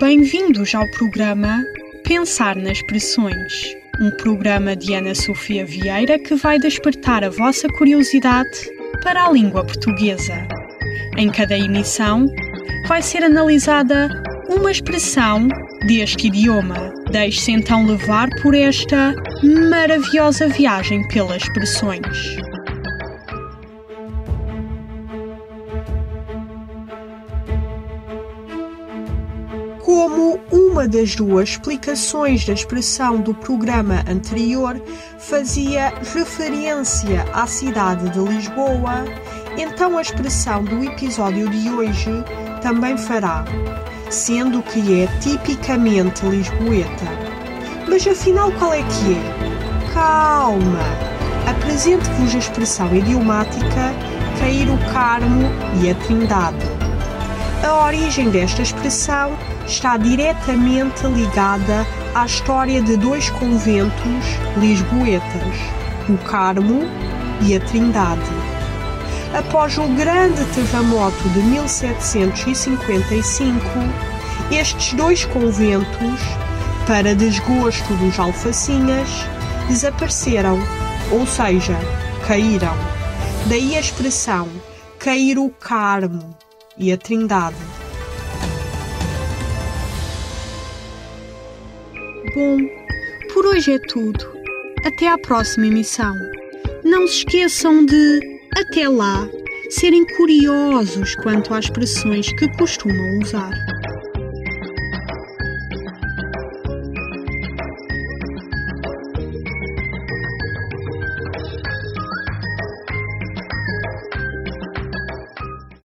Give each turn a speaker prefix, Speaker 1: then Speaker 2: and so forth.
Speaker 1: Bem-vindos ao programa Pensar nas Expressões, um programa de Ana Sofia Vieira que vai despertar a vossa curiosidade para a língua portuguesa. Em cada emissão, vai ser analisada uma expressão deste idioma. Deixe-se então levar por esta maravilhosa viagem pelas expressões.
Speaker 2: Como uma das duas explicações da expressão do programa anterior fazia referência à cidade de Lisboa, então a expressão do episódio de hoje também fará, sendo que é tipicamente lisboeta. Mas afinal, qual é que é? Calma! Apresento-vos a expressão idiomática cair o Carmo e a Trindade. A origem desta expressão está diretamente ligada à história de dois conventos lisboetas, o Carmo e a Trindade. Após o grande terremoto de 1755, estes dois conventos, para desgosto dos alfacinhas, desapareceram, ou seja, caíram. Daí a expressão cair o Carmo e a Trindade.
Speaker 1: Bom, por hoje é tudo. Até à próxima emissão. Não se esqueçam de, até lá, serem curiosos quanto às expressões que costumam usar.